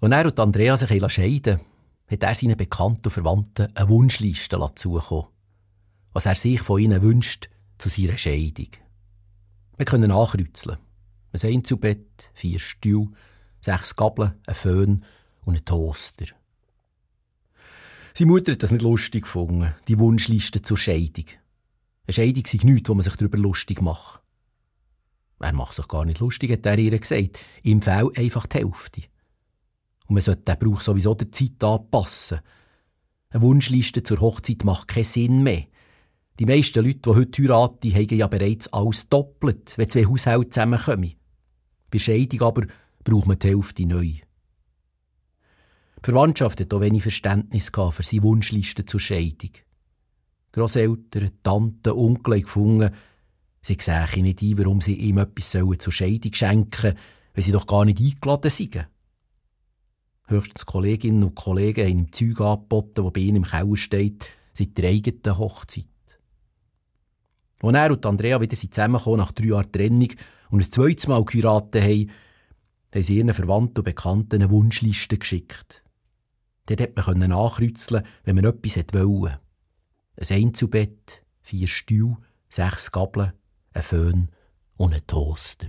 Als er und Andrea sich scheiden hat er seinen Bekannten und Verwandten eine Wunschliste zukommen was er sich von ihnen wünscht zu seiner Scheidung. Wir können ankreuzeln. Ein Einzelbett, vier Stühle, sechs Gabeln, ein Föhn und ein Toaster. Seine Mutter hat das nicht lustig gefunden, die Wunschliste zur Scheidung. Eine Scheidung sei nichts, wo man sich darüber lustig macht. Er macht sich gar nicht lustig, hat er ihr gesagt. Ihm fehlt einfach die Hälfte. Und man sollte den Brauch sowieso der Zeit anpassen. Eine Wunschliste zur Hochzeit macht keinen Sinn mehr. Die meisten Leute, die heute heiraten, haben ja bereits alles doppelt, wenn zwei Haushalte zusammenkommen. Bei Scheidung aber braucht man die Hälfte neu. Die Verwandtschaft hat auch wenig Verständnis für seine Wunschliste zur Scheidung. Grosseltern, Tanten, Onkel gefunden, sie sehen nicht ein, warum sie ihm etwas zur Scheidung schenken sollen, wenn sie doch gar nicht eingeladen sind. Höchstens Kolleginnen und Kollegen haben ihm Zeug angeboten, das bei ihnen im Keller steht, seit der eigenen Hochzeit. Als er und Andrea wieder zusammenkommen nach drei Jahren Trennung und ein zweites Mal geheiratet haben, haben sie ihren Verwandten und Bekannten eine Wunschliste geschickt. Dort konnte man ankreuzeln, wenn man etwas wollte. Ein Einzelbett, vier Stühle, sechs Gabeln, ein Föhn und ein Toaster.